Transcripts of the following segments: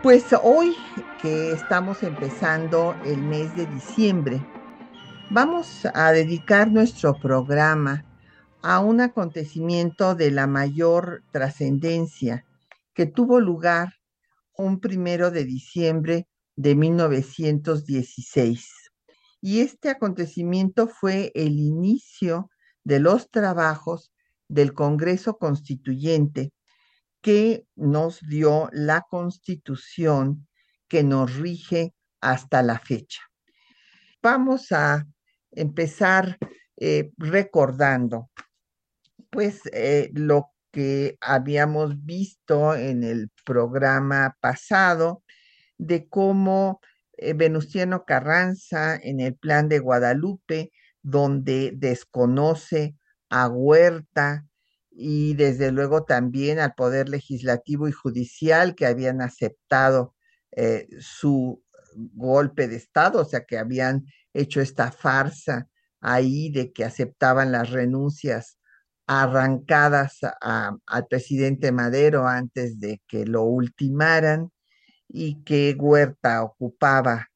Pues hoy que estamos empezando el mes de diciembre, vamos a dedicar nuestro programa a un acontecimiento de la mayor trascendencia que tuvo lugar un primero de diciembre de 1916 y este acontecimiento fue el inicio de los trabajos del Congreso Constituyente que nos dio la constitución que nos rige hasta la fecha. Vamos a empezar eh, recordando pues eh, lo que habíamos visto en el programa pasado de cómo eh, Venustiano Carranza en el plan de Guadalupe, donde desconoce a Huerta y desde luego también al Poder Legislativo y Judicial que habían aceptado eh, su golpe de Estado, o sea, que habían hecho esta farsa ahí de que aceptaban las renuncias arrancadas al presidente Madero antes de que lo ultimaran y que Huerta ocupaba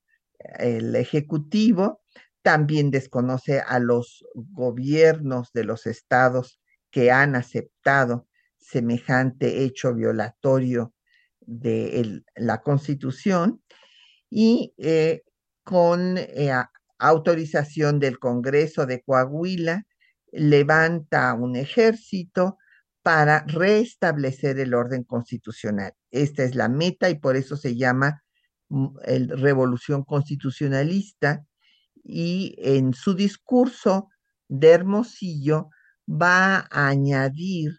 el Ejecutivo, también desconoce a los gobiernos de los estados que han aceptado semejante hecho violatorio de la Constitución y eh, con eh, autorización del Congreso de Coahuila levanta un ejército para restablecer el orden constitucional. Esta es la meta y por eso se llama mm, Revolución Constitucionalista y en su discurso de Hermosillo va a añadir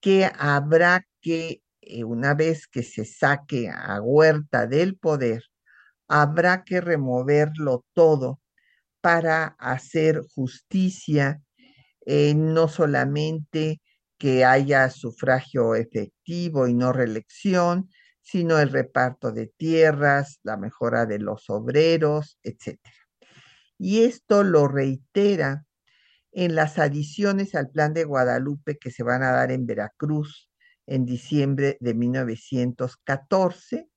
que habrá que, eh, una vez que se saque a Huerta del poder, habrá que removerlo todo para hacer justicia, eh, no solamente que haya sufragio efectivo y no reelección, sino el reparto de tierras, la mejora de los obreros, etc. Y esto lo reitera en las adiciones al plan de Guadalupe que se van a dar en Veracruz en diciembre de 1914.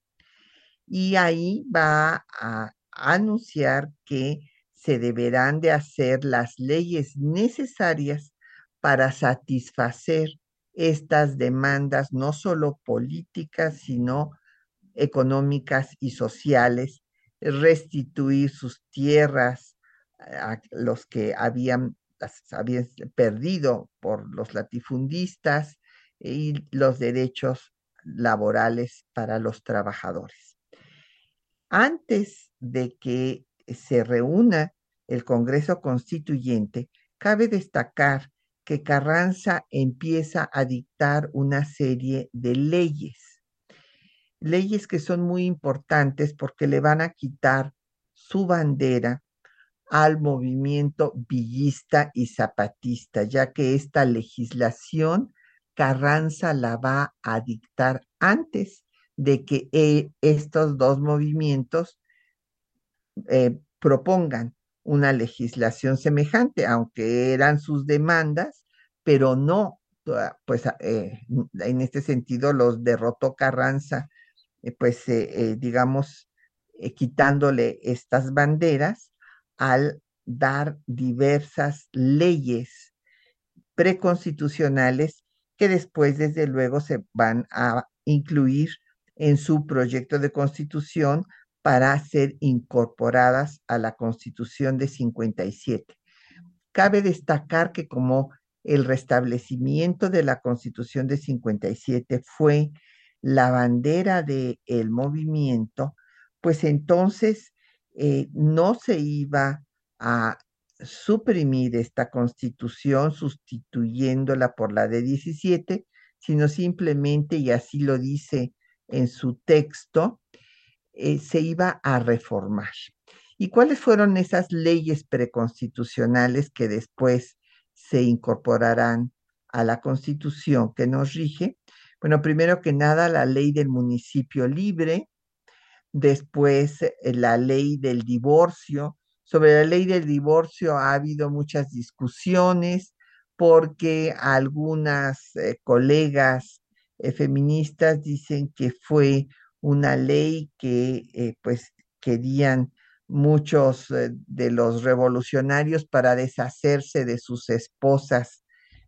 Y ahí va a anunciar que se deberán de hacer las leyes necesarias para satisfacer estas demandas, no solo políticas, sino económicas y sociales, restituir sus tierras a los que habían, habían perdido por los latifundistas y los derechos laborales para los trabajadores. Antes de que se reúna el Congreso Constituyente, cabe destacar que Carranza empieza a dictar una serie de leyes, leyes que son muy importantes porque le van a quitar su bandera al movimiento villista y zapatista, ya que esta legislación Carranza la va a dictar antes de que eh, estos dos movimientos eh, propongan una legislación semejante, aunque eran sus demandas, pero no, pues eh, en este sentido los derrotó Carranza, pues digamos, quitándole estas banderas al dar diversas leyes preconstitucionales que después, desde luego, se van a incluir en su proyecto de constitución para ser incorporadas a la Constitución de 57. Cabe destacar que como el restablecimiento de la Constitución de 57 fue la bandera del el movimiento, pues entonces eh, no se iba a suprimir esta constitución sustituyéndola por la de 17, sino simplemente, y así lo dice en su texto, eh, se iba a reformar. ¿Y cuáles fueron esas leyes preconstitucionales que después se incorporarán a la constitución que nos rige? Bueno, primero que nada, la ley del municipio libre, después eh, la ley del divorcio. Sobre la ley del divorcio ha habido muchas discusiones porque algunas eh, colegas eh, feministas dicen que fue una ley que pues querían muchos de los revolucionarios para deshacerse de sus esposas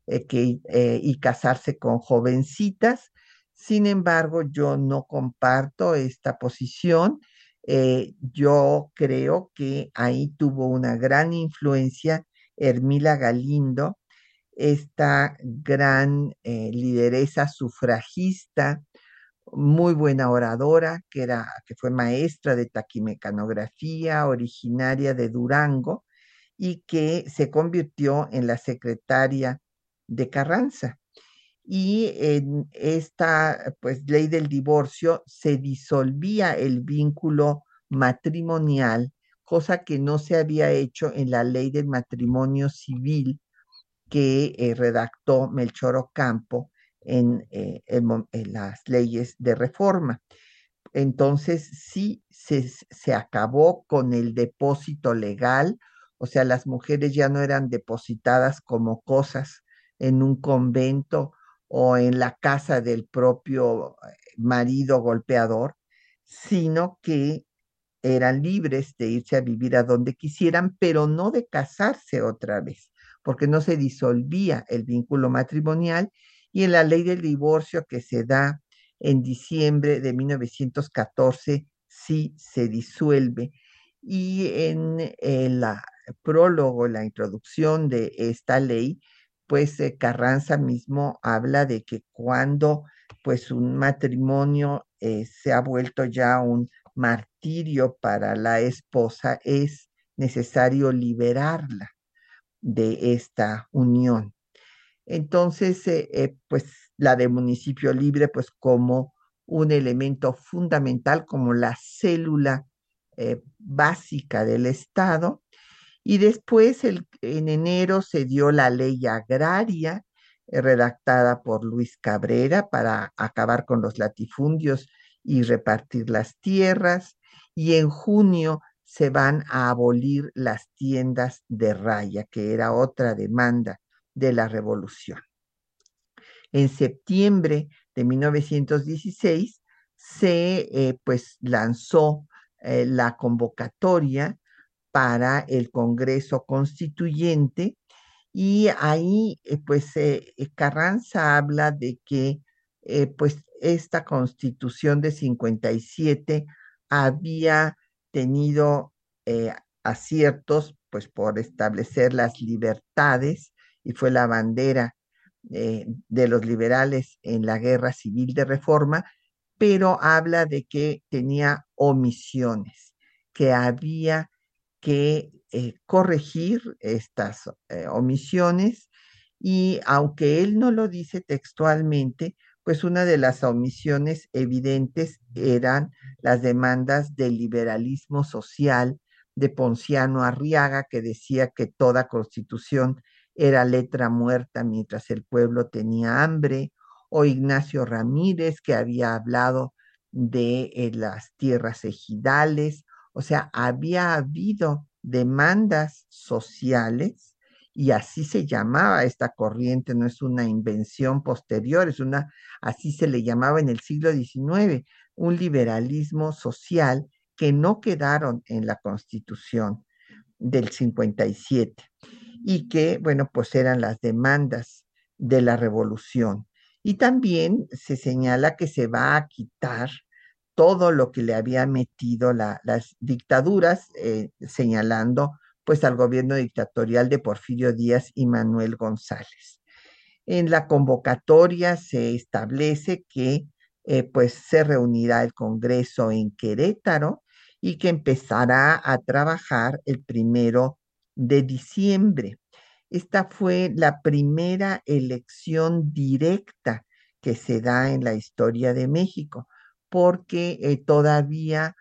y casarse con jovencitas sin embargo, yo no comparto esta posición. Eh, yo creo que ahí tuvo una gran influencia Hermila Galindo, esta gran eh, lideresa sufragista, muy buena oradora, que, era, que fue maestra de taquimecanografía, originaria de Durango, y que se convirtió en la secretaria de Carranza y en esta pues ley del divorcio se disolvía el vínculo matrimonial, cosa que no se había hecho en la ley del matrimonio civil que eh, redactó Melchor Ocampo en, eh, en, las leyes de reforma. Entonces sí se, se acabó con el depósito legal, o sea, las mujeres ya no eran depositadas como cosas en un convento o en la casa del propio eh, marido golpeador, sino que eran libres de irse a vivir a donde quisieran, pero no de casarse otra vez, porque no se disolvía el vínculo matrimonial y en la ley del divorcio que se da en diciembre de 1914 sí se disuelve. Y en el prólogo, la introducción de esta ley, pues eh, Carranza mismo habla de que cuando pues un matrimonio eh, se ha vuelto ya un martirio para la esposa, es necesario liberarla de esta unión. Entonces, eh, pues la de municipio libre, pues como un elemento fundamental, como la célula básica del Estado, y después, en enero, se dio la ley agraria, eh, redactada por Luis Cabrera para acabar con los latifundios y repartir las tierras. Y en junio se van a abolir las tiendas de raya, que era otra demanda de la revolución. En septiembre de 1916 se eh, pues lanzó eh, la convocatoria para el Congreso Constituyente. Y ahí eh, pues eh, eh, Carranza habla de que pues esta constitución de 57 había tenido aciertos pues por establecer las libertades y fue la bandera de los liberales en la guerra civil de reforma, pero habla de que tenía omisiones, que había que eh, corregir estas eh, omisiones y aunque él no lo dice textualmente, pues una de las omisiones evidentes eran las demandas del liberalismo social de Ponciano Arriaga, que decía que toda constitución era letra muerta mientras el pueblo tenía hambre, o Ignacio Ramírez, que había hablado de eh, las tierras ejidales, o sea, había habido demandas sociales y así se llamaba esta corriente, no es una invención posterior, es una, así se le llamaba en el siglo XIX, un liberalismo social que no quedaron en la constitución del 57 y que, bueno, pues eran las demandas de la revolución. Y también se señala que se va a quitar todo lo que le había metido las dictaduras, eh, señalando pues al gobierno dictatorial de Porfirio Díaz y Manuel González. En la convocatoria se establece que eh, pues se reunirá el Congreso en Querétaro y que empezará a trabajar el primero de diciembre. Esta fue la primera elección directa que se da en la historia de México porque eh, todavía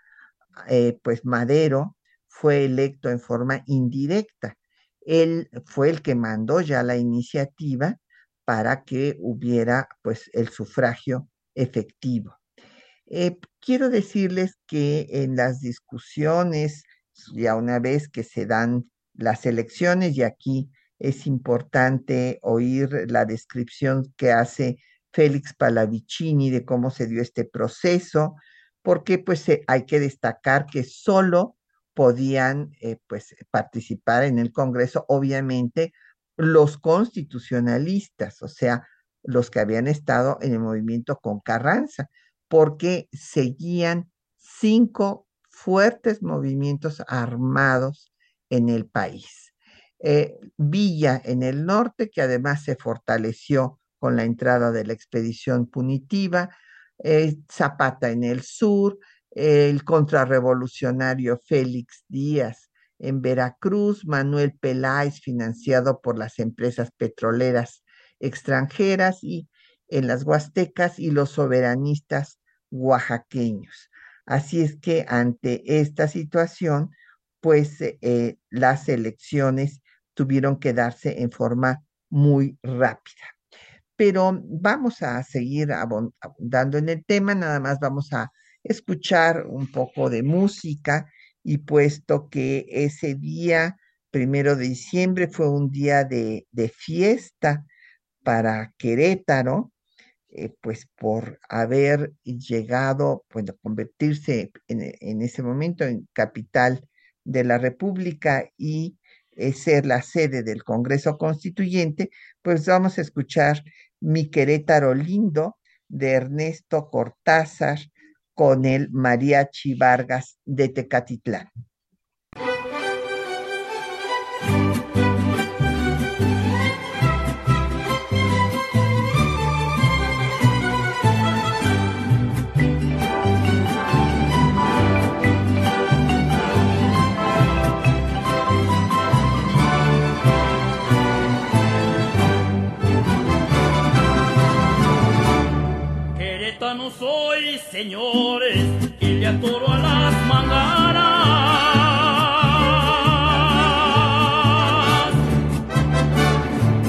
eh, pues Madero fue electo en forma indirecta. Él fue el que mandó ya la iniciativa para que hubiera pues el sufragio efectivo. Eh, quiero decirles que en las discusiones, ya una vez que se dan las elecciones, y aquí es importante oír la descripción que hace Félix Palavicini de cómo se dio este proceso, porque pues hay que destacar que solo podían eh, pues participar en el Congreso, obviamente, los constitucionalistas, o sea, los que habían estado en el movimiento con Carranza, porque seguían cinco fuertes movimientos armados en el país. Eh, Villa en el norte, que además se fortaleció con la entrada de la expedición punitiva, eh, Zapata en el sur, el contrarrevolucionario Félix Díaz en Veracruz, Manuel Peláez financiado por las empresas petroleras extranjeras y en las Huastecas y los soberanistas oaxaqueños. Así es que ante esta situación, pues eh, las elecciones tuvieron que darse en forma muy rápida. Pero vamos a seguir abundando en el tema, nada más vamos a escuchar un poco de música y puesto que ese día, primero de diciembre, fue un día de, fiesta para Querétaro, eh, pues por haber llegado, bueno, convertirse en, ese momento en capital de la República y eh, ser la sede del Congreso Constituyente, pues vamos a escuchar Mi Querétaro Lindo de Ernesto Cortázar, con el Mariachi Vargas de Tecatitlán. Soy, señores, y le atoro a las mangaras.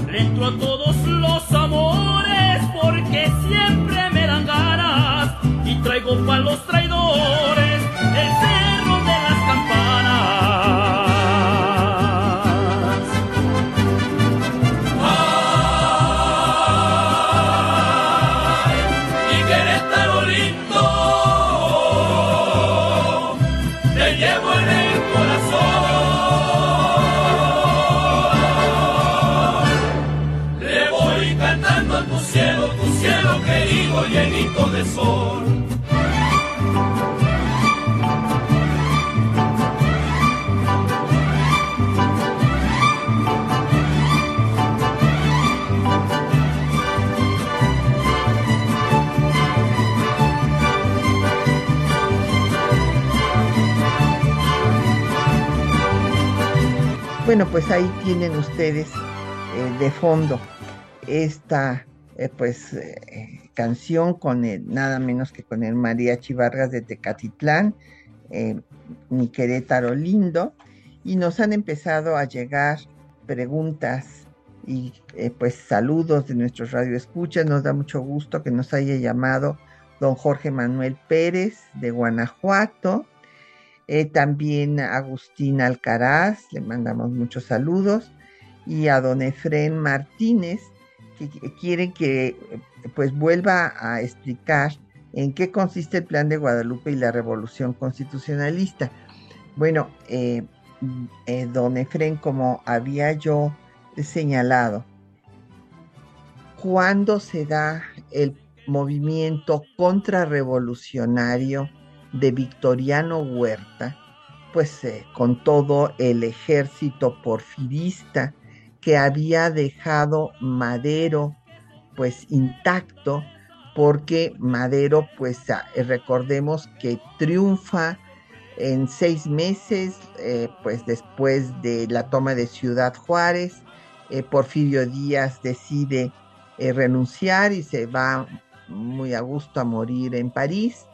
Le entro a todos los amores porque siempre me dan ganas y traigo pa' los traidores. Bueno, pues ahí tienen ustedes eh, de fondo esta eh, pues eh, canción con nada menos que con el Mariachi Vargas de Tecatitlán, mi Querétaro lindo, y nos han empezado a llegar preguntas y pues saludos de nuestros radioescuchas. Nos da mucho gusto que nos haya llamado don Jorge Manuel Pérez de Guanajuato, eh, también Agustín Alcaraz, le mandamos muchos saludos. Y a don Efren Martínez, que, quiere que pues vuelva a explicar en qué consiste el plan de Guadalupe y la revolución constitucionalista. Bueno, eh, eh, don Efren, como había yo señalado, cuando se da el movimiento contrarrevolucionario de Victoriano Huerta, pues eh, con todo el ejército porfirista que había dejado Madero pues intacto porque Madero pues ah, recordemos que triunfa en seis meses eh, pues después de la toma de Ciudad Juárez eh, Porfirio Díaz decide renunciar y se va muy a gusto a morir en París.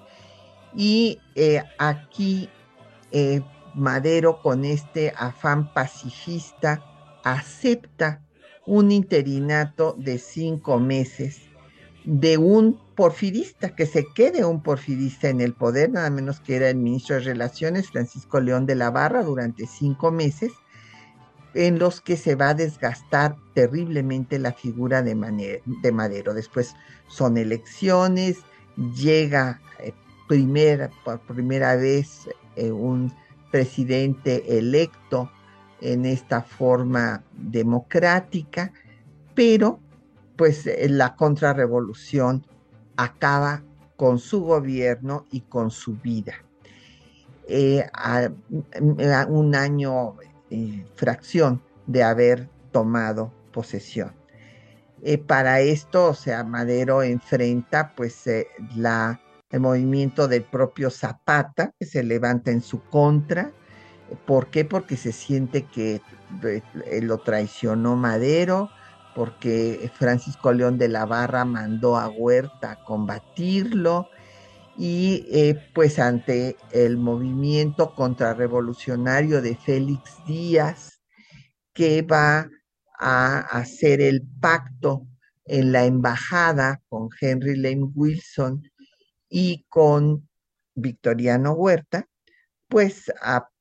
Y eh, aquí eh, Madero con este afán pacifista acepta un interinato de cinco meses de un porfirista, que se quede un porfirista en el poder, nada menos que era el ministro de Relaciones, Francisco León de la Barra, durante cinco meses, en los que se va a desgastar terriblemente la figura de, Madero. Después son elecciones, llega eh, por primera vez eh, un presidente electo en esta forma democrática, pero pues eh, la contrarrevolución acaba con su gobierno y con su vida. a, un año eh, fracción de haber tomado posesión. Eh, para esto, o sea, Madero enfrenta pues eh, el movimiento del propio Zapata, que se levanta en su contra. ¿Por qué? Porque se siente que lo traicionó Madero, porque Francisco León de la Barra mandó a Huerta a combatirlo, y eh, pues ante el movimiento contrarrevolucionario de Félix Díaz, que va a hacer el pacto en la embajada con Henry Lane Wilson y con Victoriano Huerta, pues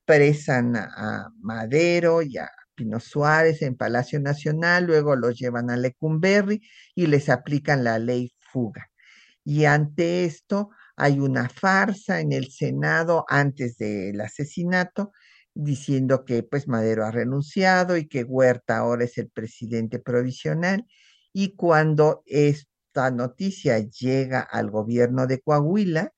apresan a Madero y a Pino Suárez en Palacio Nacional, luego los llevan a Lecumberri y les aplican la ley fuga. Y ante esto, hay una farsa en el Senado antes del asesinato diciendo que pues Madero ha renunciado y que Huerta ahora es el presidente provisional. Y cuando esta noticia llega al gobierno de Coahuila,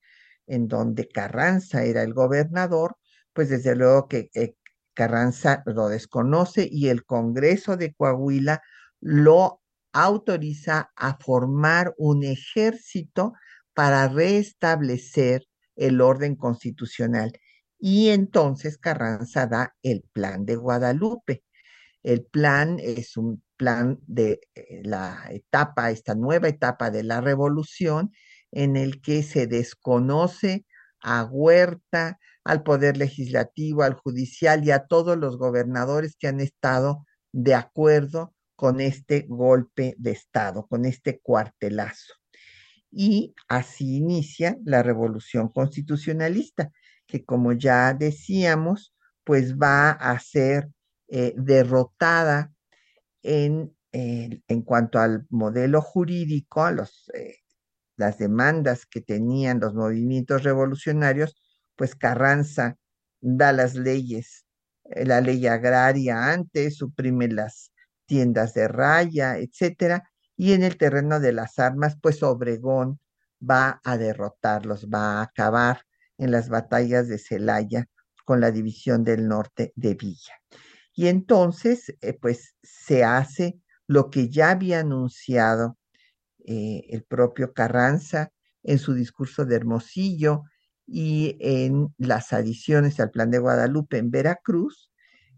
en donde Carranza era el gobernador, pues desde luego que eh, Carranza lo desconoce y el Congreso de Coahuila lo autoriza a formar un ejército para restablecer el orden constitucional. Y entonces Carranza da el plan de Guadalupe. El plan es un plan de eh, la etapa, esta nueva etapa de la revolución, en el que se desconoce a Huerta, al Poder Legislativo, al Judicial y a todos los gobernadores que han estado de acuerdo con este golpe de Estado, con este cuartelazo. Y así inicia la revolución constitucionalista, que como ya decíamos, pues va a ser eh, derrotada en, en, cuanto al modelo jurídico, a eh, las demandas que tenían los movimientos revolucionarios, pues Carranza da las leyes, eh, la ley agraria antes, suprime las tiendas de raya, etcétera, y en el terreno de las armas, pues Obregón va a derrotarlos, va a acabar en las batallas de Celaya con la división del norte de Villa. Y entonces, eh, pues se hace lo que ya había anunciado eh, el propio Carranza en su discurso de Hermosillo y en las adiciones al Plan de Guadalupe en Veracruz,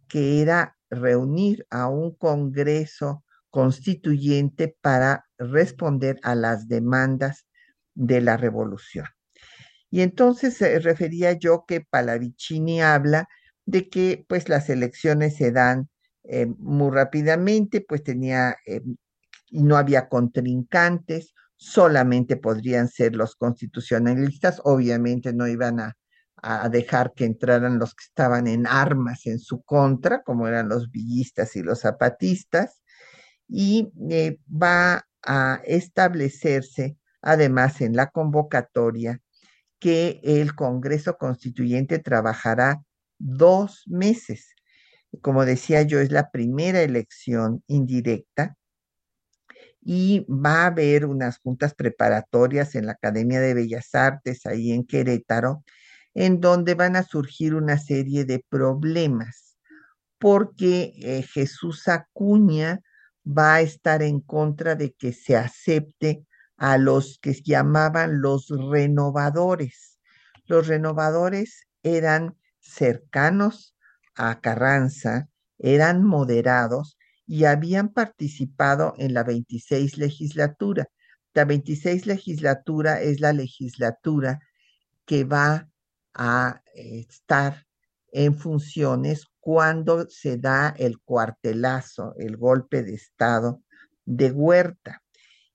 que era reunir a un Congreso constituyente para responder a las demandas de la revolución. Y entonces se refería yo que Palavicini habla de que pues las elecciones se dan eh, muy rápidamente, pues tenía, eh, no había contrincantes, solamente podrían ser los constitucionalistas, obviamente no iban a, a dejar que entraran los que estaban en armas en su contra, como eran los villistas y los zapatistas, y eh, va a establecerse además en la convocatoria que el Congreso Constituyente trabajará dos meses. Como decía yo, es la primera elección indirecta y va a haber unas juntas preparatorias en la Academia de Bellas Artes, ahí en Querétaro, en donde van a surgir una serie de problemas, porque eh, Jesús Acuña va a estar en contra de que se acepte a los que llamaban los renovadores. Los renovadores eran cercanos a Carranza, eran moderados y habían participado en la 26 legislatura. La 26 legislatura es la legislatura que va a estar en funciones cuando se da el cuartelazo, el golpe de Estado de Huerta.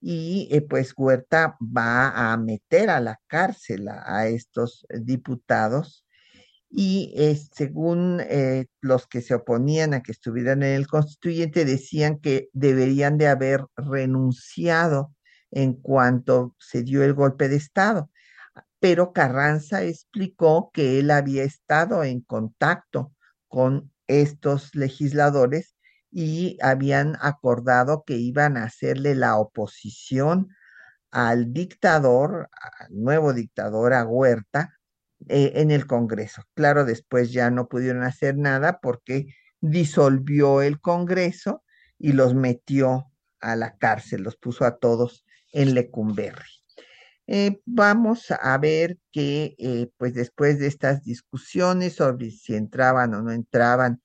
Y eh, pues Huerta va a meter a la cárcel a, estos diputados y eh, según eh, los que se oponían a que estuvieran en el constituyente decían que deberían de haber renunciado en cuanto se dio el golpe de Estado. Pero Carranza explicó que él había estado en contacto con estos legisladores y habían acordado que iban a hacerle la oposición al dictador, al nuevo dictador, a Huerta, eh, en el Congreso. Claro, después ya no pudieron hacer nada porque disolvió el Congreso y los metió a la cárcel, los puso a todos en Lecumberri. Eh, vamos a ver que, eh, pues después de estas discusiones sobre si entraban o no entraban,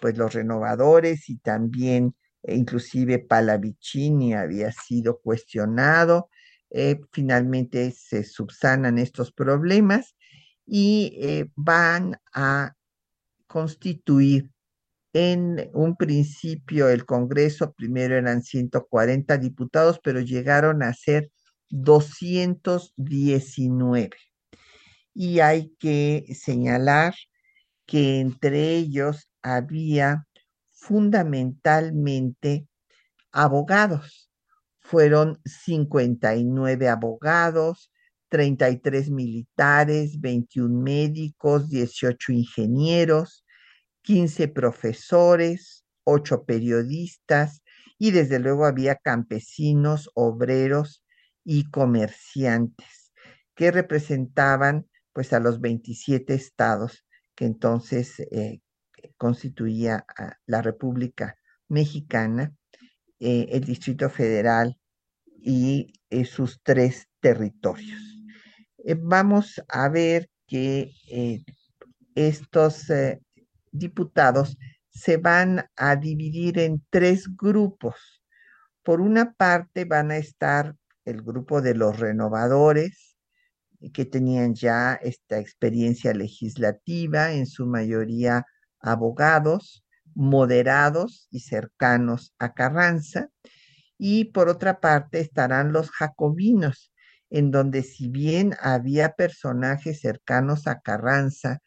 pues los renovadores y también inclusive Palavicini había sido cuestionado, finalmente se subsanan estos problemas y eh, van a constituir en un principio el Congreso, primero eran 140 diputados, pero llegaron a ser 219. Y hay que señalar que entre ellos había fundamentalmente abogados. Fueron 59 abogados, 33 militares, 21 médicos, 18 ingenieros, 15 profesores, 8 periodistas y desde luego había campesinos, obreros y comerciantes que representaban pues a los 27 estados que entonces eh, constituía la República Mexicana, eh, el Distrito Federal y eh, sus tres territorios. Eh, vamos a ver que eh, estos eh, diputados se van a dividir en tres grupos. Por una parte van a estar el grupo de los renovadores, que tenían ya esta experiencia legislativa, en su mayoría abogados, moderados y cercanos a Carranza. Y por otra parte estarán los jacobinos, en donde si bien había personajes cercanos a Carranza,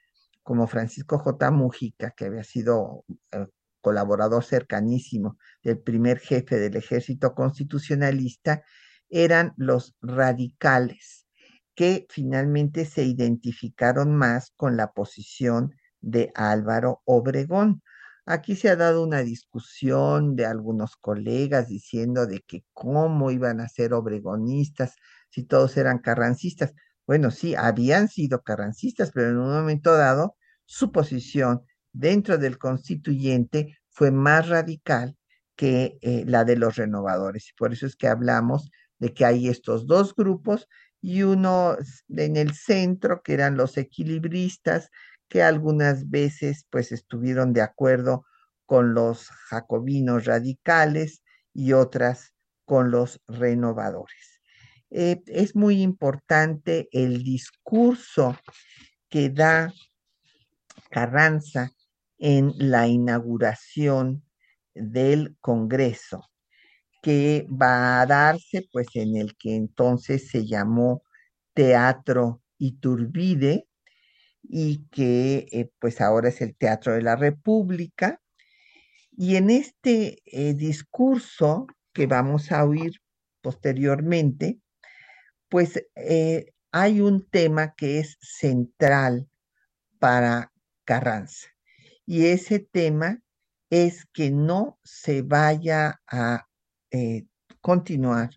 como Francisco J. Mujica, que había sido eh, colaborador cercanísimo del primer jefe del ejército constitucionalista, eran los radicales, que finalmente se identificaron más con la posición de Álvaro Obregón. Aquí se ha dado una discusión de algunos colegas diciendo de que cómo iban a ser obregonistas si todos eran carrancistas. Bueno, sí, habían sido carrancistas, pero en un momento dado su posición dentro del constituyente fue más radical que eh, la de los renovadores. Por eso es que hablamos de que hay estos dos grupos y uno en el centro, que eran los equilibristas, que algunas veces pues estuvieron de acuerdo con los jacobinos radicales y otras con los renovadores. Eh, es muy importante el discurso que da Carranza en la inauguración del Congreso, que va a darse pues en el que entonces se llamó Teatro Iturbide y que eh, pues ahora es el Teatro de la República. Y en este eh, discurso que vamos a oír posteriormente, pues eh, hay un tema que es central para Carranza y ese tema es que no se vaya a eh, continuar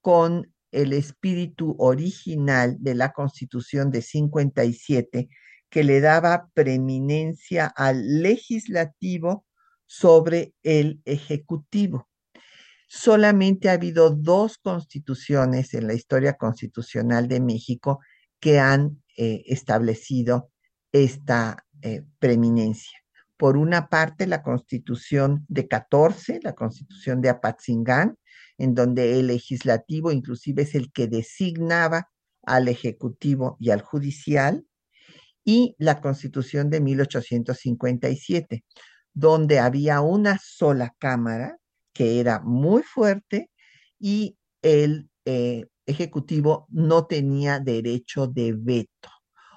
con el espíritu original de la Constitución de 57 que le daba preeminencia al legislativo sobre el ejecutivo. Solamente ha habido dos constituciones en la historia constitucional de México que han eh, establecido esta eh, preeminencia. Por una parte, la constitución de 14, la constitución de Apatzingán, en donde el legislativo inclusive es el que designaba al ejecutivo y al judicial, y la Constitución de 1857, donde había una sola Cámara que era muy fuerte y el eh, Ejecutivo no tenía derecho de veto.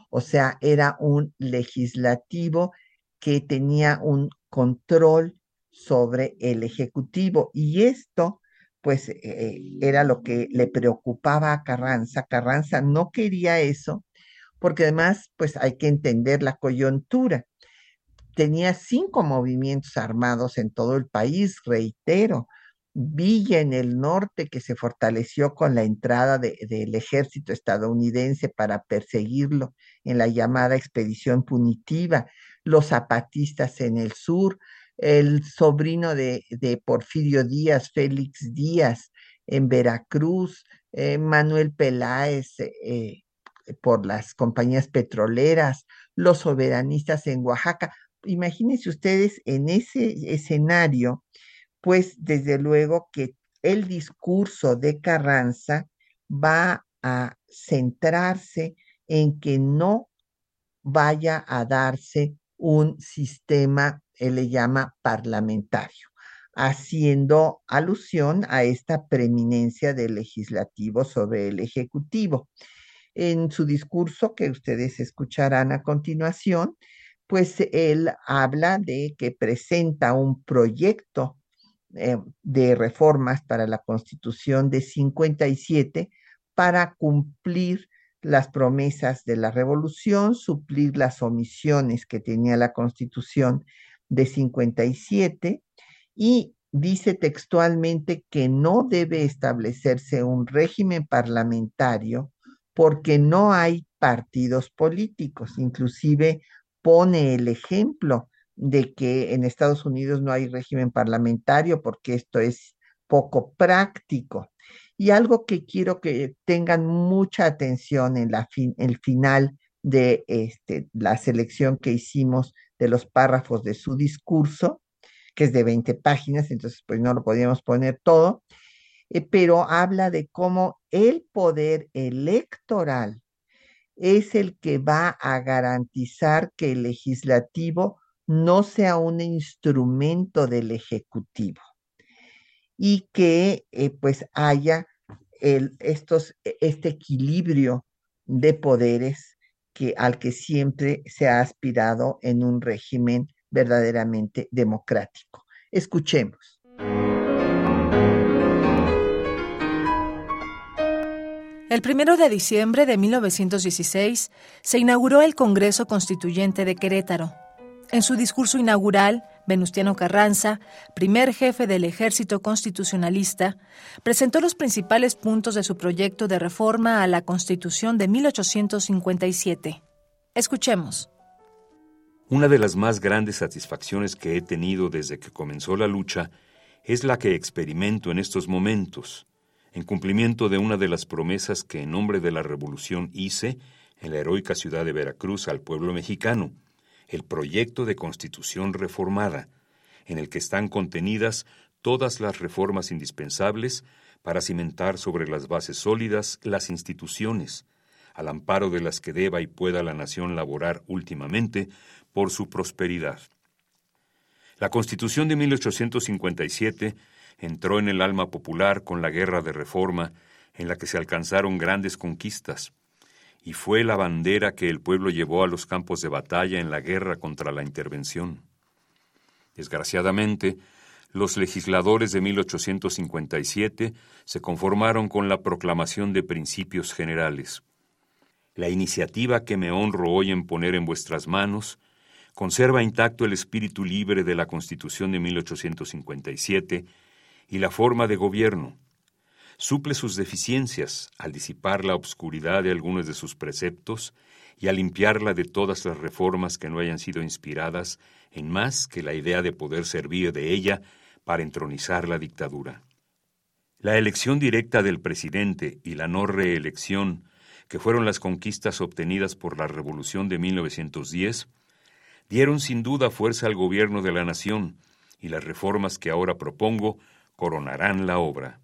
O sea, era un legislativo que tenía un control sobre el Ejecutivo y esto pues eh, era lo que le preocupaba a Carranza. Carranza no quería eso porque además pues hay que entender la coyuntura. Tenía cinco movimientos armados en todo el país, reitero, Villa en el norte que se fortaleció con la entrada del ejército estadounidense para perseguirlo en la llamada expedición punitiva, los zapatistas en el sur, el sobrino de, Porfirio Díaz, Félix Díaz, en Veracruz, eh, Manuel Peláez eh, por las compañías petroleras, los soberanistas en Oaxaca. Imagínense ustedes en ese escenario, pues desde luego que el discurso de Carranza va a centrarse en que no vaya a darse un sistema él le llama parlamentario, haciendo alusión a esta preeminencia del legislativo sobre el ejecutivo. En su discurso que ustedes escucharán a continuación, pues él habla de que presenta un proyecto eh, de reformas para la Constitución de 57 para cumplir las promesas de la revolución, suplir las omisiones que tenía la Constitución de 57 y dice textualmente que no debe establecerse un régimen parlamentario porque no hay partidos políticos. Inclusive pone el ejemplo de que en Estados Unidos no hay régimen parlamentario porque esto es poco práctico. Y algo que quiero que tengan mucha atención en la el final de este, la selección que hicimos de los párrafos de su discurso, que es de 20 páginas, entonces pues no lo podíamos poner todo, eh, pero habla de cómo el poder electoral es el que va a garantizar que el legislativo no sea un instrumento del ejecutivo y que eh, pues haya estos, e, este equilibrio de poderes que, al que siempre se ha aspirado en un régimen verdaderamente democrático. Escuchemos. El primero de diciembre de 1916 se inauguró el Congreso Constituyente de Querétaro. En su discurso inaugural, Venustiano Carranza, primer jefe del ejército constitucionalista, presentó los principales puntos de su proyecto de reforma a la Constitución de 1857. Escuchemos. Una de las más grandes satisfacciones que he tenido desde que comenzó la lucha es la que experimento en estos momentos, en cumplimiento de una de las promesas que en nombre de la Revolución hice en la heroica ciudad de Veracruz al pueblo mexicano, el proyecto de constitución reformada, en el que están contenidas todas las reformas indispensables para cimentar sobre las bases sólidas las instituciones, al amparo de las que deba y pueda la nación laborar últimamente por su prosperidad. La Constitución de 1857 entró en el alma popular con la guerra de reforma en la que se alcanzaron grandes conquistas, y fue la bandera que el pueblo llevó a los campos de batalla en la guerra contra la intervención. Desgraciadamente, los legisladores de 1857 se conformaron con la proclamación de principios generales. La iniciativa que me honro hoy en poner en vuestras manos conserva intacto el espíritu libre de la Constitución de 1857 y la forma de gobierno, suple sus deficiencias al disipar la obscuridad de algunos de sus preceptos y a limpiarla de todas las reformas que no hayan sido inspiradas en más que la idea de poder servir de ella para entronizar la dictadura. La elección directa del presidente y la no reelección, que fueron las conquistas obtenidas por la Revolución de 1910, dieron sin duda fuerza al gobierno de la nación, y las reformas que ahora propongo coronarán la obra.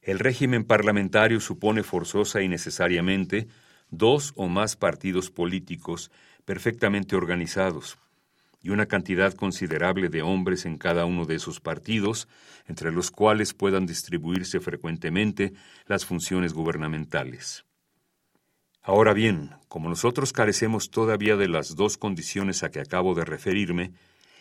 El régimen parlamentario supone forzosa y necesariamente dos o más partidos políticos perfectamente organizados y una cantidad considerable de hombres en cada uno de esos partidos, entre los cuales puedan distribuirse frecuentemente las funciones gubernamentales. Ahora bien, como nosotros carecemos todavía de las dos condiciones a que acabo de referirme,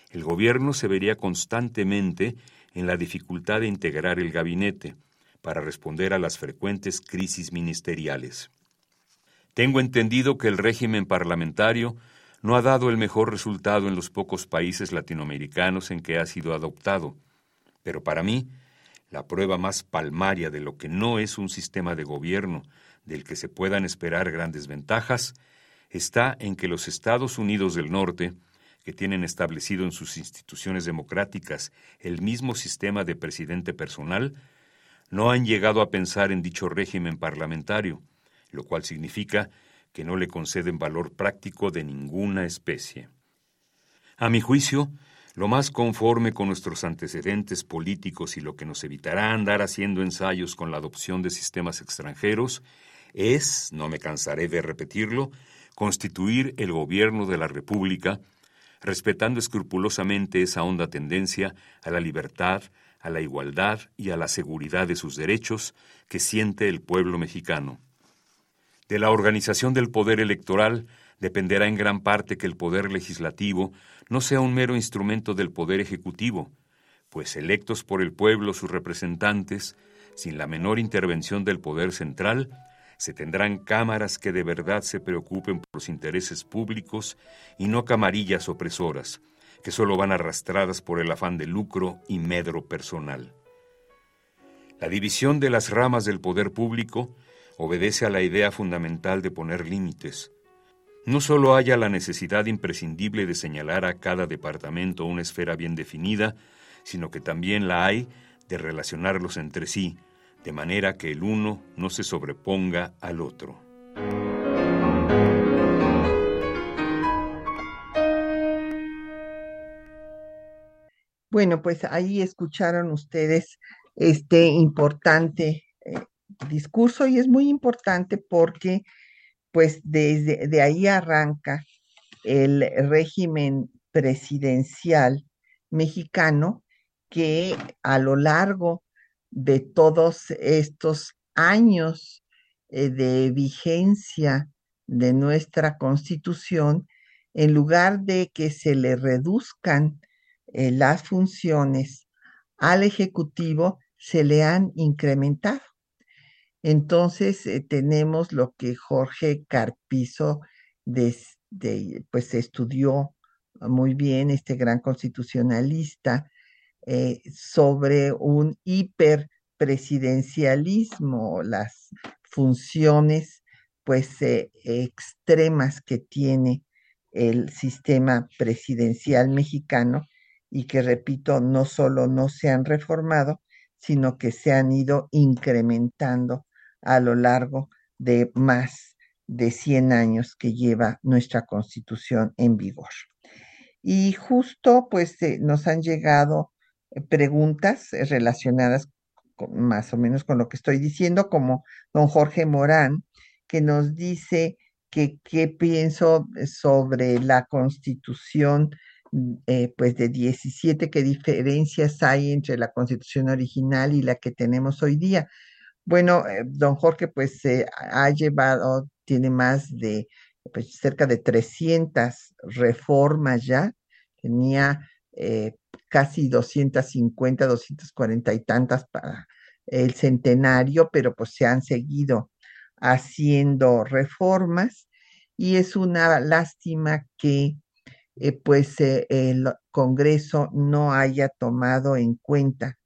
el gobierno se vería constantemente en la dificultad de integrar el gabinete para responder a las frecuentes crisis ministeriales. Tengo entendido que el régimen parlamentario no ha dado el mejor resultado en los pocos países latinoamericanos en que ha sido adoptado, pero para mí, la prueba más palmaria de lo que no es un sistema de gobierno del que se puedan esperar grandes ventajas está en que los Estados Unidos del Norte, que tienen establecido en sus instituciones democráticas el mismo sistema de presidente personal, no han llegado a pensar en dicho régimen parlamentario, lo cual significa que no le conceden valor práctico de ninguna especie. A mi juicio, lo más conforme con nuestros antecedentes políticos y lo que nos evitará andar haciendo ensayos con la adopción de sistemas extranjeros es, no me cansaré de repetirlo, constituir el gobierno de la República, respetando escrupulosamente esa honda tendencia a la libertad, a la igualdad y a la seguridad de sus derechos que siente el pueblo mexicano. De la organización del poder electoral dependerá en gran parte que el poder legislativo no sea un mero instrumento del poder ejecutivo, pues electos por el pueblo sus representantes, sin la menor intervención del poder central, se tendrán cámaras que de verdad se preocupen por los intereses públicos y no camarillas opresoras, que solo van arrastradas por el afán de lucro y medro personal. La división de las ramas del poder público obedece a la idea fundamental de poner límites. No solo haya la necesidad imprescindible de señalar a cada departamento una esfera bien definida, sino que también la hay de relacionarlos entre sí, de manera que el uno no se sobreponga al otro. Bueno, pues ahí escucharon ustedes este importante eh, discurso y es muy importante porque pues desde de ahí arranca el régimen presidencial mexicano que a lo largo de todos estos años eh, de vigencia de nuestra constitución, en lugar de que se le reduzcan eh, las funciones al Ejecutivo, se le han incrementado. Entonces eh, tenemos lo que Jorge Carpizo pues estudió muy bien, este gran constitucionalista, eh, sobre un hiperpresidencialismo, las funciones pues eh, extremas que tiene el sistema presidencial mexicano y que, repito, no solo no se han reformado, sino que se han ido incrementando a lo largo de más de 100 años que lleva nuestra constitución en vigor. Y justo pues eh, nos han llegado preguntas relacionadas más o menos con lo que estoy diciendo, como don Jorge Morán, que nos dice que qué pienso sobre la constitución eh, pues de 17, qué diferencias hay entre la constitución original y la que tenemos hoy día. Bueno, eh, don Jorge pues se ha llevado, tiene más de pues, cerca de 300 reformas ya, tenía casi 250, 240 y tantas para el centenario, pero pues se han seguido haciendo reformas y es una lástima que eh, pues eh, el Congreso no haya tomado en cuenta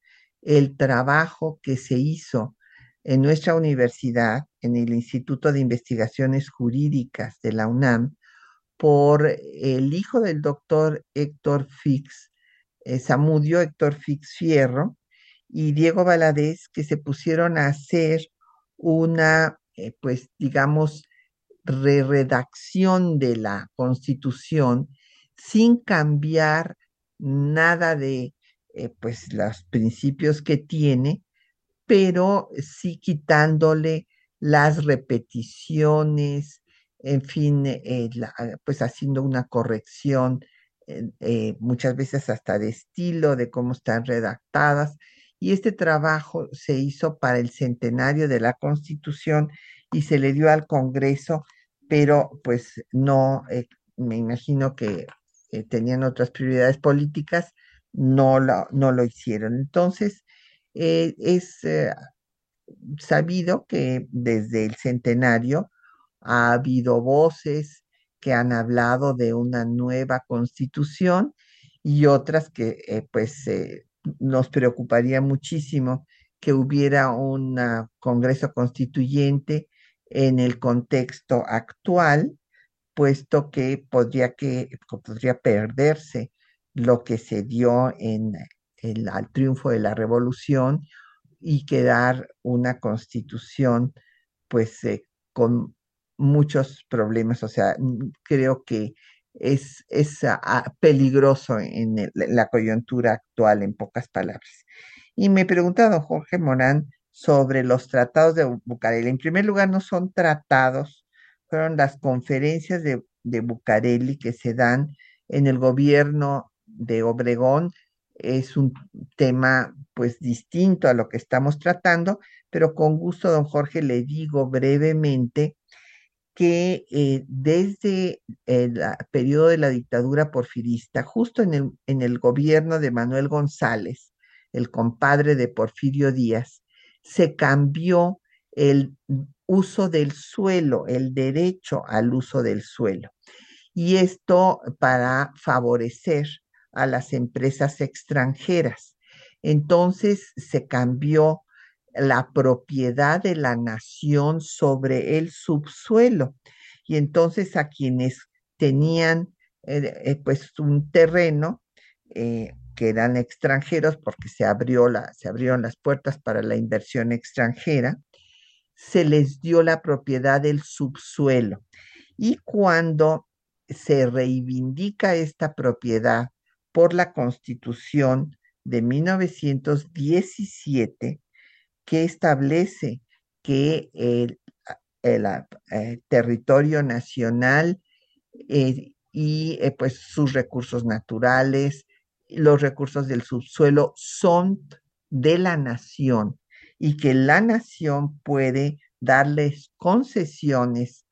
el trabajo que se hizo en nuestra universidad, en el Instituto de Investigaciones Jurídicas de la UNAM, por el hijo del doctor Héctor Fix, eh, Samudio, Héctor Fix Fierro y Diego Valadez, que se pusieron a hacer una, eh, pues digamos, re-redacción de la constitución sin cambiar nada de eh, pues los principios que tiene, pero sí quitándole las repeticiones, en fin, eh, pues haciendo una corrección eh, muchas veces hasta de estilo, de cómo están redactadas. Y este trabajo se hizo para el centenario de la Constitución y se le dio al Congreso, pero pues no, eh, me imagino que tenían otras prioridades políticas, no no lo hicieron. Entonces, es sabido que desde el centenario ha habido voces que han hablado de una nueva constitución y otras que eh, pues eh, nos preocuparía muchísimo que hubiera un Congreso Constituyente en el contexto actual, puesto que podría, que, podría perderse lo que se dio en el al triunfo de la revolución y quedar una constitución pues eh, con muchos problemas, o sea, creo que es, es ah, ah, peligroso en, la coyuntura actual, en pocas palabras. Y me preguntaba don Jorge Morán sobre los tratados de Bucareli. En primer lugar, no son tratados, fueron las conferencias de, de Bucareli que se dan en el gobierno de Obregón. Es un tema pues distinto a lo que estamos tratando, pero con gusto, don Jorge, le digo brevemente que eh, desde el periodo de la dictadura porfirista, justo en el, en el gobierno de Manuel González, el compadre de Porfirio Díaz, se cambió el uso del suelo, el derecho al uso del suelo. Y esto para favorecer a las empresas extranjeras. Entonces se cambió la propiedad de la nación sobre el subsuelo. Y entonces a quienes tenían eh, eh, pues un terreno eh, que eran extranjeros porque se, abrió la, se abrieron las puertas para la inversión extranjera, se les dio la propiedad del subsuelo. Y cuando se reivindica esta propiedad por la constitución de 1917, que establece que el, eh, territorio nacional eh, y eh, pues sus recursos naturales, los recursos del subsuelo son de la nación y que la nación puede darles concesiones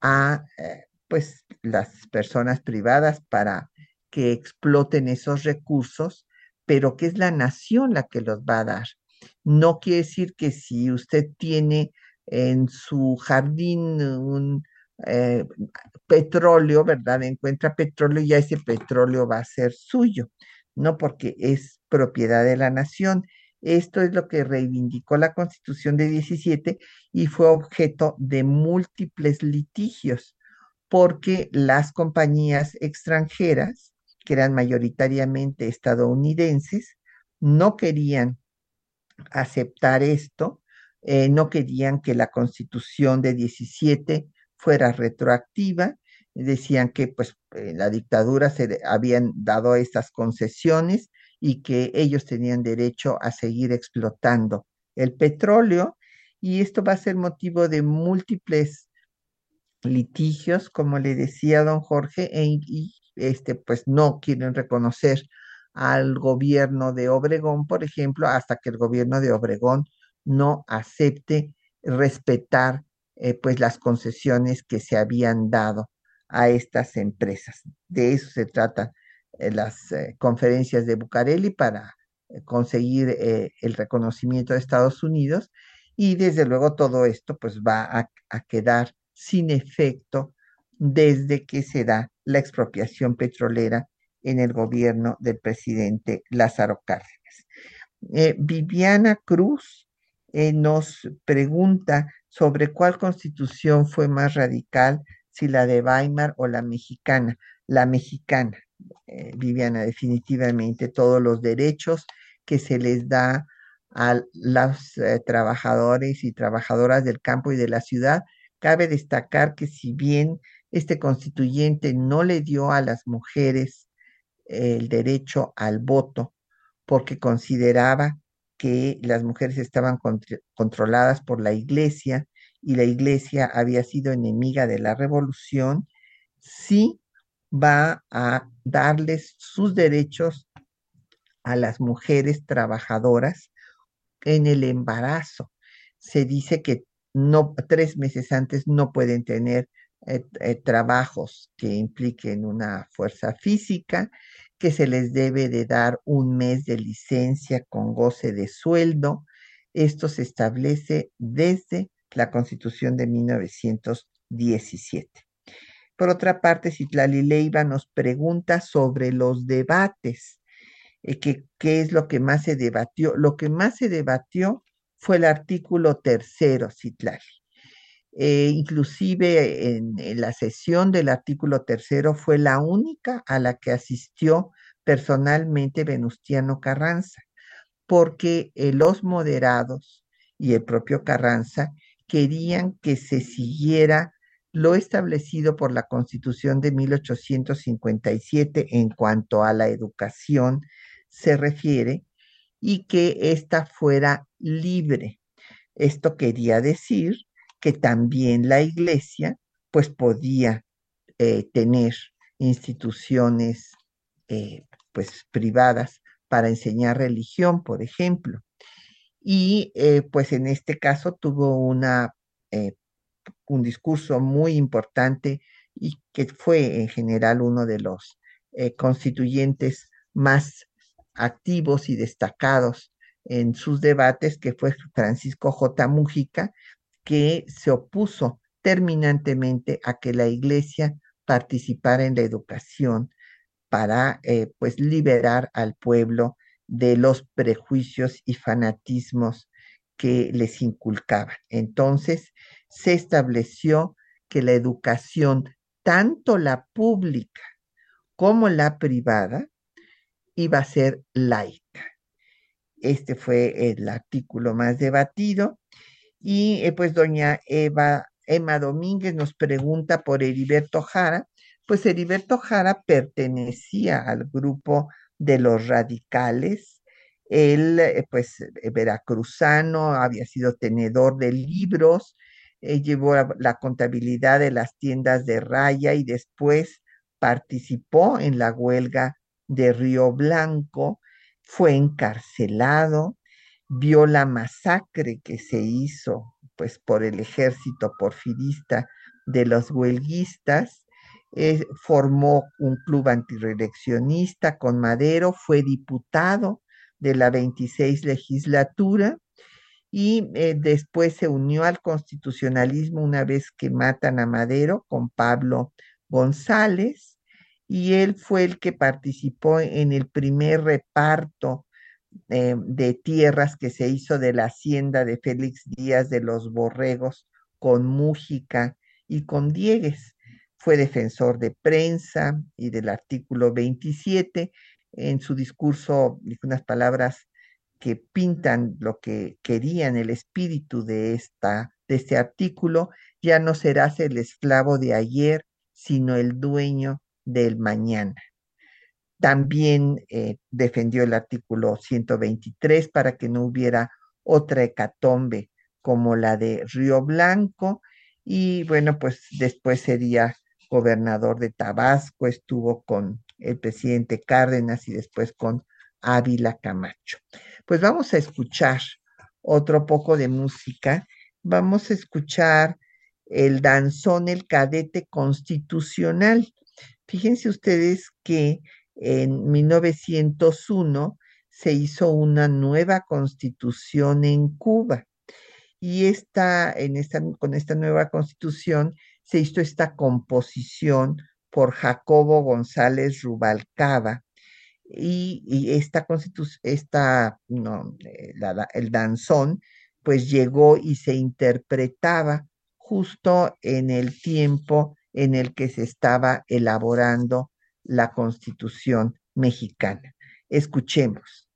a pues las personas privadas para que exploten esos recursos, pero que es la nación la que los va a dar. No quiere decir que si usted tiene en su jardín un eh, petróleo, ¿verdad? Encuentra petróleo y ya ese petróleo va a ser suyo, no porque es propiedad de la nación. Esto es lo que reivindicó la Constitución de 17 y fue objeto de múltiples litigios, porque las compañías extranjeras, que eran mayoritariamente estadounidenses, no querían aceptar esto, eh, no querían que la constitución de 17 fuera retroactiva, decían que pues en la dictadura se habían dado estas concesiones y que ellos tenían derecho a seguir explotando el petróleo y esto va a ser motivo de múltiples litigios, como le decía don Jorge, e, y este pues no quieren reconocer al gobierno de Obregón, por ejemplo, hasta que el gobierno de Obregón no acepte respetar eh, pues las concesiones que se habían dado a estas empresas. De eso se trata eh, las eh, conferencias de Bucareli para conseguir el reconocimiento de Estados Unidos y desde luego todo esto pues va a quedar sin efecto desde que se da la expropiación petrolera en el gobierno del presidente Lázaro Cárdenas. Eh, Viviana Cruz eh, nos pregunta sobre cuál constitución fue más radical, si la de Weimar o la mexicana. La mexicana, eh, Viviana, definitivamente todos los derechos que se les da a los trabajadores y trabajadoras del campo y de la ciudad. Cabe destacar que si bien este constituyente no le dio a las mujeres el derecho al voto porque consideraba que las mujeres estaban controladas por la iglesia y la iglesia había sido enemiga de la revolución, sí va a darles sus derechos a las mujeres trabajadoras en el embarazo. Se dice que no, tres meses antes no pueden tener eh, eh, trabajos que impliquen una fuerza física, que se les debe de dar un mes de licencia con goce de sueldo. Esto se establece desde la Constitución de 1917. Por otra parte, Citlali Leiva nos pregunta sobre los debates, eh, que, qué es lo que más se debatió. Lo que más se debatió fue el artículo tercero, Citlali. Eh, inclusive en, la sesión del artículo tercero fue la única a la que asistió personalmente Venustiano Carranza, porque eh, los moderados y el propio Carranza querían que se siguiera lo establecido por la Constitución de 1857 en cuanto a la educación se refiere y que ésta fuera libre. Esto quería decir que también la iglesia pues podía eh, tener instituciones eh, pues privadas para enseñar religión, por ejemplo. Y eh, pues en este caso tuvo una, un discurso muy importante y que fue en general uno de los constituyentes más activos y destacados en sus debates, que fue Francisco J. Mújica, que se opuso terminantemente a que la iglesia participara en la educación para eh, pues liberar al pueblo de los prejuicios y fanatismos que les inculcaban. Entonces se estableció que la educación, tanto la pública como la privada, iba a ser laica. Este fue el artículo más debatido y eh, pues doña Eva, Emma Domínguez nos pregunta por Heriberto Jara. Pues Heriberto Jara pertenecía al grupo de los radicales. Él, eh, pues, eh, veracruzano, había sido tenedor de libros, llevó la contabilidad de las tiendas de raya y después participó en la huelga de Río Blanco, fue encarcelado, vio la masacre que se hizo pues por el ejército porfirista de los huelguistas, eh, formó un club antireleccionista con Madero, fue diputado de la 26 legislatura y eh, después se unió al constitucionalismo una vez que matan a Madero con Pablo González y él fue el que participó en el primer reparto eh, de tierras que se hizo de la hacienda de Félix Díaz de los Borregos con Mújica y con Diegues. Fue defensor de prensa y del artículo 27. En su discurso dijo unas palabras que pintan lo que querían el espíritu de, esta, de este artículo. Ya no serás el esclavo de ayer, sino el dueño del mañana. También eh, defendió el artículo 123 para que no hubiera otra hecatombe como la de Río Blanco y bueno, pues después sería gobernador de Tabasco, estuvo con el presidente Cárdenas y después con Ávila Camacho. Pues vamos a escuchar otro poco de música. Vamos a escuchar el danzón El Cadete Constitucional. Fíjense ustedes que en 1901 se hizo una nueva constitución en Cuba. Y esta, con esta nueva constitución se hizo esta composición por Jacobo González Rubalcaba. Y, esta constitución, esta, no, eh, el danzón, pues llegó y se interpretaba justo en el tiempo en el que se estaba elaborando la Constitución mexicana. Escuchemos.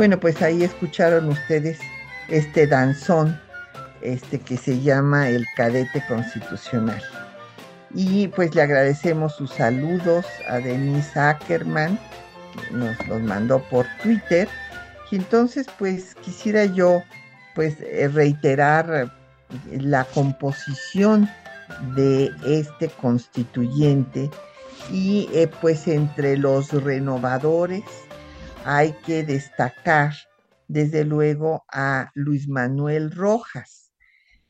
Bueno, pues ahí escucharon ustedes este danzón este que se llama el cadete constitucional. Y pues le agradecemos sus saludos a Denise Ackerman, que nos los mandó por Twitter. Y entonces pues quisiera yo pues eh, reiterar la composición de este constituyente y eh, pues entre los renovadores hay que destacar desde luego a Luis Manuel Rojas,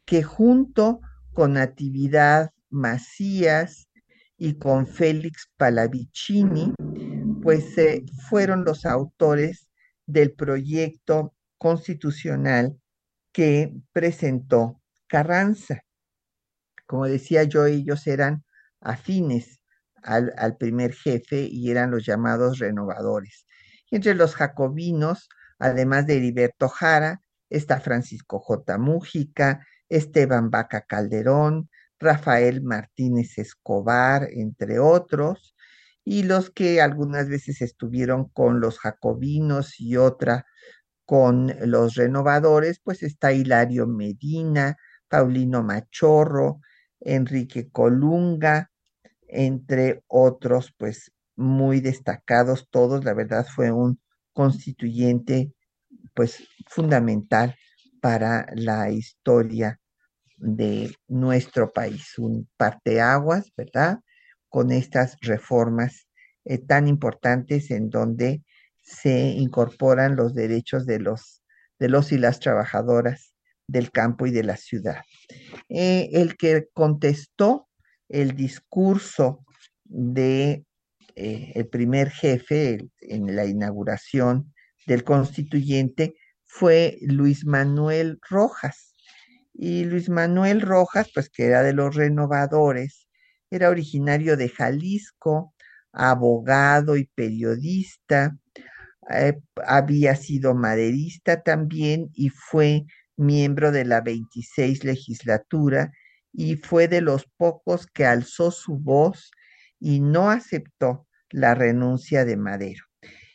que junto con Natividad Macías y con Félix Palavicini, pues eh, fueron los autores del proyecto constitucional que presentó Carranza. Como decía yo, ellos eran afines al, al primer jefe y eran los llamados renovadores. Entre los jacobinos, además de Heriberto Jara, está Francisco J. Mújica, Esteban Vaca Calderón, Rafael Martínez Escobar, entre otros, y los que algunas veces estuvieron con los jacobinos y otra con los renovadores, pues está Hilario Medina, Paulino Machorro, Enrique Colunga, entre otros, pues muy destacados todos. La verdad fue un constituyente, pues fundamental para la historia de nuestro país, un parteaguas, ¿verdad? Con estas reformas eh, tan importantes en donde se incorporan los derechos de los, de los y las trabajadoras del campo y de la ciudad. Eh, el que contestó el discurso de eh, el primer jefe en la inauguración del constituyente fue Luis Manuel Rojas. Y Luis Manuel Rojas, pues que era de los renovadores, era originario de Jalisco, abogado y periodista, eh, había sido maderista también y fue miembro de la 26 legislatura y fue de los pocos que alzó su voz y no aceptó la renuncia de Madero.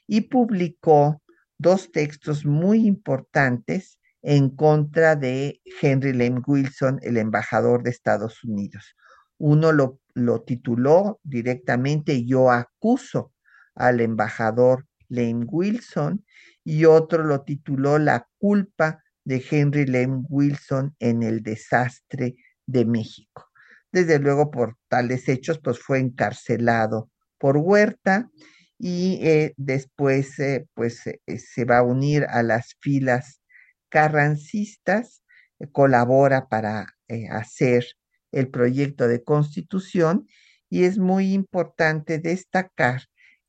Y publicó dos textos muy importantes en contra de Henry Lane Wilson, el embajador de Estados Unidos. Uno lo, lo tituló directamente Yo acuso al embajador Lane Wilson y otro lo tituló La culpa de Henry Lane Wilson en el desastre de México. Desde luego por tales hechos pues fue encarcelado por Huerta y eh, después eh, pues eh, se va a unir a las filas carrancistas, colabora para hacer el proyecto de constitución y es muy importante destacar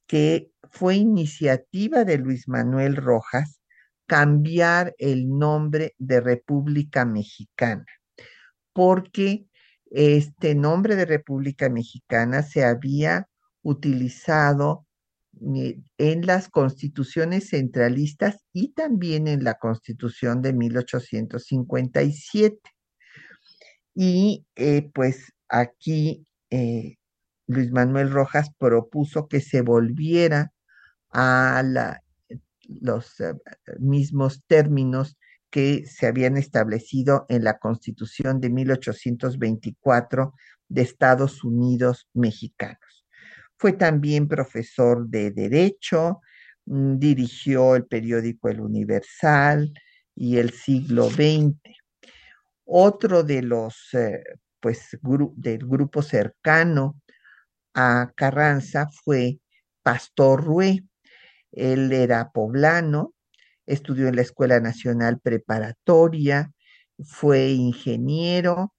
que fue iniciativa de Luis Manuel Rojas cambiar el nombre de República Mexicana, porque este nombre de República Mexicana se había utilizado eh, en las constituciones centralistas y también en la constitución de 1857. Y eh, pues aquí eh, Luis Manuel Rojas propuso que se volviera a los mismos términos que se habían establecido en la Constitución de 1824 de Estados Unidos mexicanos. Fue también profesor de Derecho, mm, dirigió el periódico El Universal y el siglo XX. Otro de los, eh, pues, del grupo cercano a Carranza fue Pastor Rué. Él era poblano, estudió en la Escuela Nacional Preparatoria, fue ingeniero,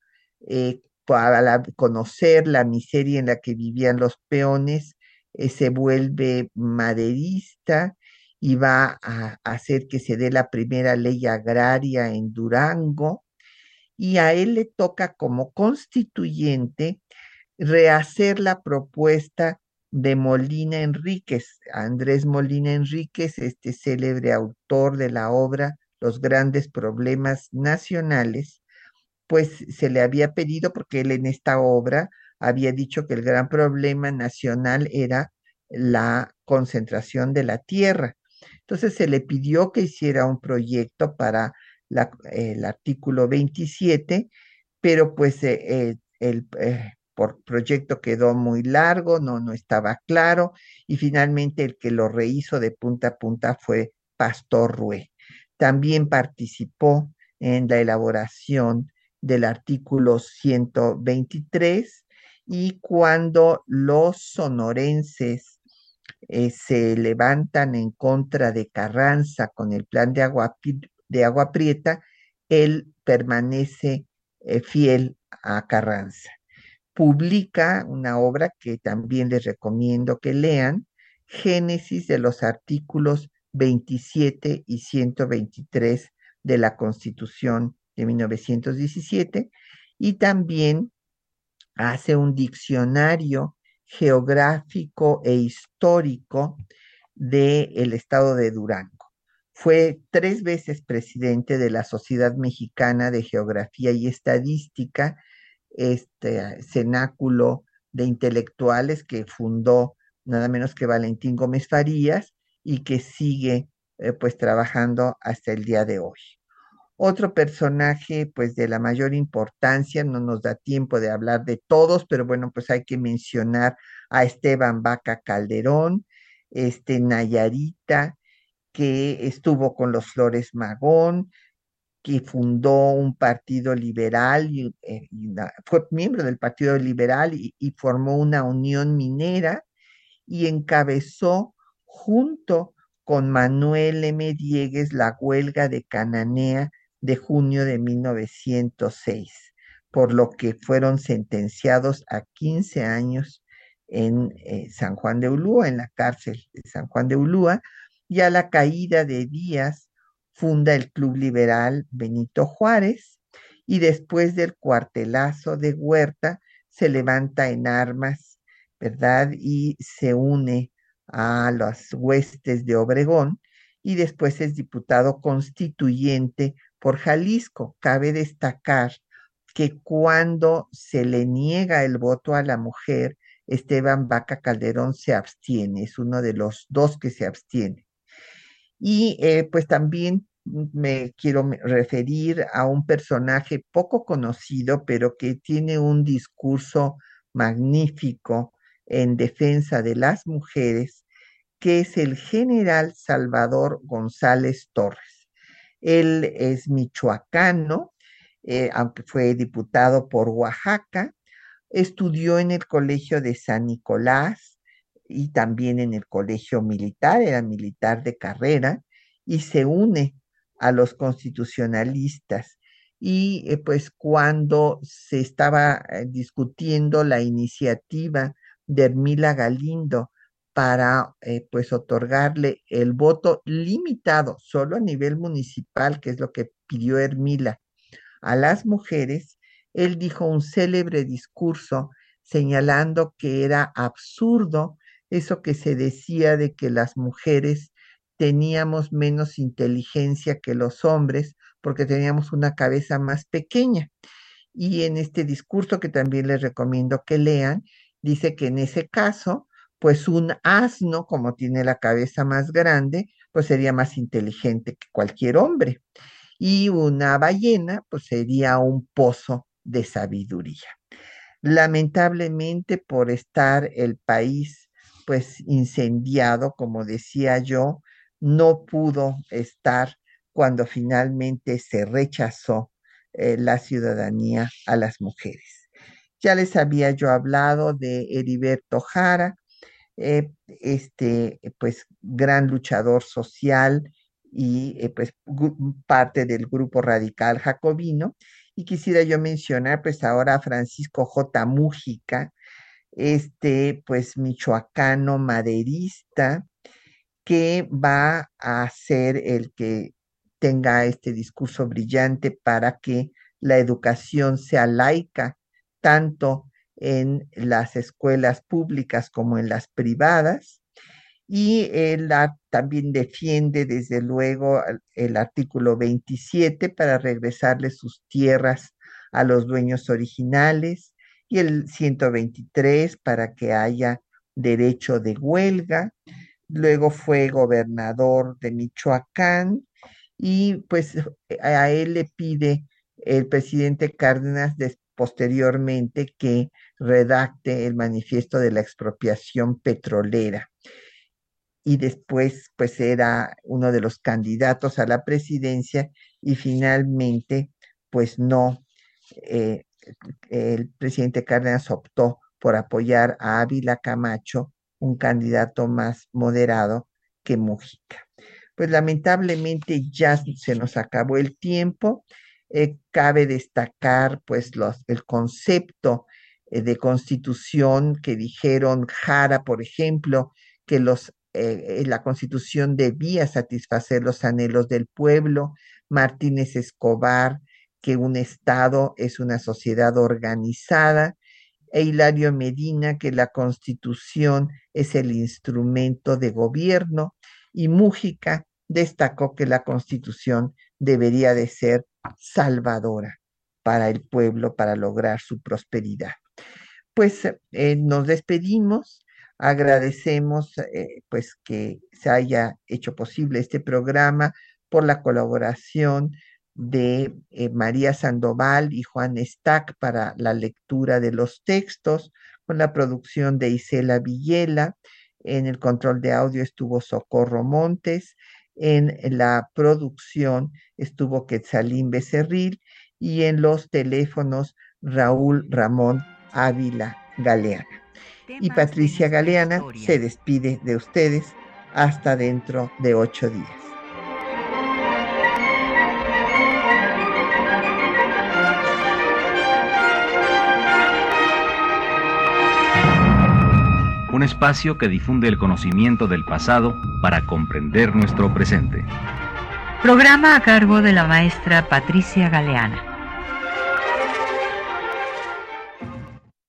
eh, para conocer la miseria en la que vivían los peones, eh, se vuelve maderista y va a hacer que se dé la primera ley agraria en Durango, y a él le toca como constituyente rehacer la propuesta de Molina Enríquez. Andrés Molina Enríquez, este célebre autor de la obra Los grandes problemas nacionales, pues se le había pedido, porque él en esta obra había dicho que el gran problema nacional era la concentración de la tierra. Entonces se le pidió que hiciera un proyecto para el artículo 27, pero pues eh, el eh, por proyecto quedó muy largo, no, no estaba claro, y finalmente el que lo rehizo de punta a punta fue Pastor Rue. También participó en la elaboración del artículo 123 y cuando los sonorenses eh, se levantan en contra de Carranza con el plan de agua, de agua prieta, él permanece eh, fiel a Carranza. Publica una obra que también les recomiendo que lean, Génesis de los artículos 27 y 123 de la Constitución de 1917 y también hace un diccionario geográfico e histórico del estado de Durango. Fue tres veces presidente de la Sociedad Mexicana de Geografía y Estadística, este cenáculo de intelectuales que fundó nada menos que Valentín Gómez Farías y que sigue eh, pues trabajando hasta el día de hoy. Otro personaje, pues de la mayor importancia, no nos da tiempo de hablar de todos, pero bueno, pues hay que mencionar a Esteban Vaca Calderón, este Nayarita, que estuvo con los Flores Magón, que fundó un partido liberal, y, eh, fue miembro del Partido Liberal y, y formó una unión minera y encabezó junto con Manuel M. Diegues la huelga de Cananea de junio de 1906, por lo que fueron sentenciados a 15 años en eh, San Juan de Ulúa, en la cárcel de San Juan de Ulúa, y a la caída de Díaz funda el Club Liberal Benito Juárez y después del cuartelazo de Huerta se levanta en armas, ¿verdad? Y se une a las huestes de Obregón y después es diputado constituyente por Jalisco. Cabe destacar que cuando se le niega el voto a la mujer, Esteban Vaca Calderón se abstiene, es uno de los dos que se abstiene. Y eh, pues también me quiero referir a un personaje poco conocido, pero que tiene un discurso magnífico en defensa de las mujeres, que es el general Salvador González Torres. Él es michoacano, eh, aunque fue diputado por Oaxaca, estudió en el Colegio de San Nicolás y también en el Colegio Militar, era militar de carrera, y se une a los constitucionalistas. Y eh, pues cuando se estaba eh, discutiendo la iniciativa de Hermila Galindo para eh, pues otorgarle el voto limitado solo a nivel municipal, que es lo que pidió Hermila, a las mujeres, él dijo un célebre discurso señalando que era absurdo eso que se decía de que las mujeres teníamos menos inteligencia que los hombres porque teníamos una cabeza más pequeña. Y en este discurso que también les recomiendo que lean, dice que en ese caso, pues un asno, como tiene la cabeza más grande, pues sería más inteligente que cualquier hombre. Y una ballena, pues sería un pozo de sabiduría. Lamentablemente, por estar el país, pues incendiado, como decía yo, no pudo estar cuando finalmente se rechazó eh, la ciudadanía a las mujeres. Ya les había yo hablado de Heriberto Jara, eh, este, pues, gran luchador social y eh, pues parte del grupo radical jacobino. Y quisiera yo mencionar pues ahora a Francisco J. Mújica, este pues michoacano maderista, que va a ser el que tenga este discurso brillante para que la educación sea laica, tanto en las escuelas públicas como en las privadas. Y él también defiende, desde luego, el artículo 27 para regresarle sus tierras a los dueños originales y el 123 para que haya derecho de huelga. luego fue gobernador de Michoacán y pues a él le pide el presidente Cárdenas posteriormente que redacte el manifiesto de la expropiación petrolera. Y después, pues era uno de los candidatos a la presidencia y finalmente, pues no, eh, el presidente Cárdenas optó por apoyar a Ávila Camacho, un candidato más moderado que Mujica. Pues lamentablemente ya se nos acabó el tiempo. Eh, cabe destacar pues los, el concepto de constitución que dijeron Jara, por ejemplo, que los, eh, la constitución debía satisfacer los anhelos del pueblo, Martínez Escobar, que un Estado es una sociedad organizada, e Hilario Medina, que la constitución es el instrumento de gobierno, y Mújica destacó que la constitución debería de ser salvadora para el pueblo, para lograr su prosperidad. Pues eh, nos despedimos, agradecemos eh, pues que se haya hecho posible este programa por la colaboración de eh, María Sandoval y Juan Stack para la lectura de los textos, con la producción de Isela Villela. En el control de audio estuvo Socorro Montes. En la producción estuvo Quetzalín Becerril y en los teléfonos Raúl Ramón Ávila Galeana. Y Patricia Galeana se despide de ustedes hasta dentro de ocho días. un espacio que difunde el conocimiento del pasado para comprender nuestro presente. Programa a cargo de la maestra Patricia Galeana.